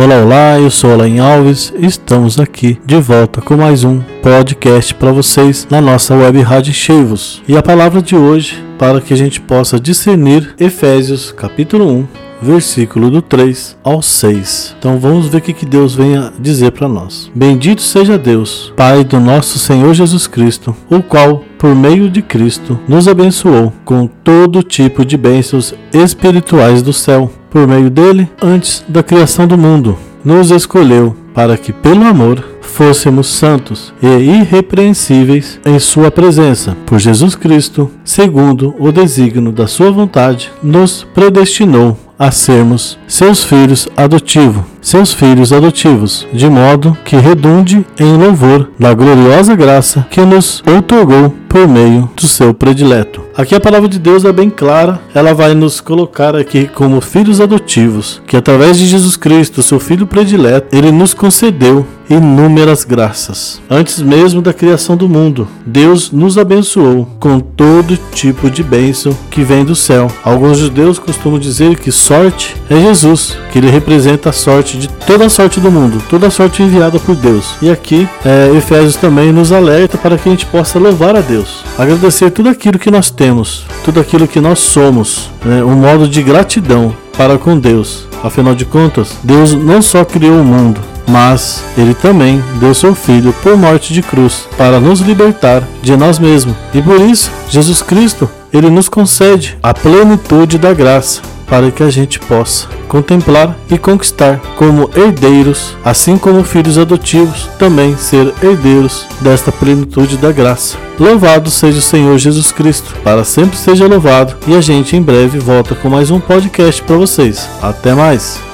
Olá, olá, eu sou Alain Alves e estamos aqui de volta com mais um podcast para vocês na nossa web rádio Cheivos. E a palavra de hoje, para que a gente possa discernir Efésios capítulo 1, versículo do 3 ao 6. Então vamos ver o que Deus vem a dizer para nós. Bendito seja Deus, Pai do nosso Senhor Jesus Cristo, o qual, por meio de Cristo, nos abençoou com todo tipo de bênçãos espirituais do céu por meio dele, antes da criação do mundo, nos escolheu para que, pelo amor, fôssemos santos e irrepreensíveis em Sua presença. Por Jesus Cristo, segundo o desígnio da Sua vontade, nos predestinou a sermos seus filhos adotivos, seus filhos adotivos, de modo que redunde em louvor da gloriosa graça que nos outorgou por meio do seu predileto. Aqui a palavra de Deus é bem clara, ela vai nos colocar aqui como filhos adotivos, que através de Jesus Cristo, seu filho predileto, ele nos concedeu inúmeras graças. Antes mesmo da criação do mundo, Deus nos abençoou com todo tipo de bênção que vem do céu. Alguns judeus costumam dizer que sorte é Jesus, que ele representa a sorte de toda a sorte do mundo, toda a sorte enviada por Deus. E aqui, é, Efésios também nos alerta para que a gente possa louvar a Deus, agradecer tudo aquilo que nós temos, tudo aquilo que nós somos, né, um modo de gratidão para com Deus. Afinal de contas, Deus não só criou o mundo, mas ele também deu seu filho por morte de cruz para nos libertar de nós mesmos. E por isso, Jesus Cristo, ele nos concede a plenitude da graça para que a gente possa contemplar e conquistar como herdeiros, assim como filhos adotivos, também ser herdeiros desta plenitude da graça. Louvado seja o Senhor Jesus Cristo, para sempre seja louvado, e a gente em breve volta com mais um podcast para vocês. Até mais!